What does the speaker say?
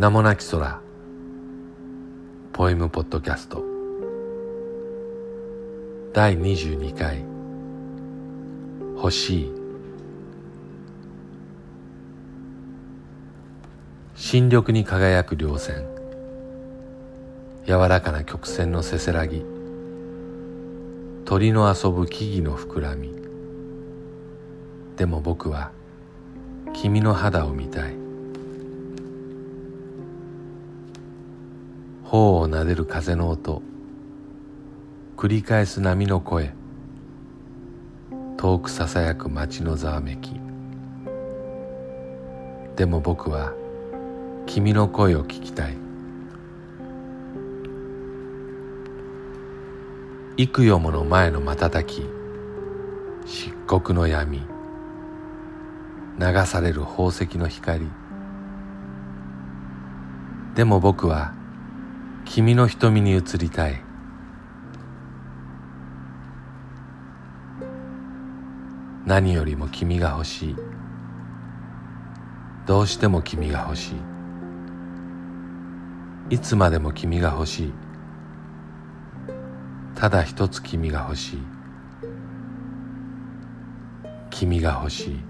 名もなき空。ポエムポッドキャスト。第22回。欲しい。新緑に輝く稜線。柔らかな曲線のせせらぎ。鳥の遊ぶ木々の膨らみ。でも僕は君の肌を見たい。頬を撫でる風の音。繰り返す波の声。遠くささやく街のざわめき。でも僕は君の声を聞きたい。幾夜もの前の瞬き。漆黒の闇。流される宝石の光。でも僕は君の瞳に映りたい。何よりも君が欲しい。どうしても君が欲しい。いつまでも君が欲しい。ただ一つ君が欲しい。君が欲しい。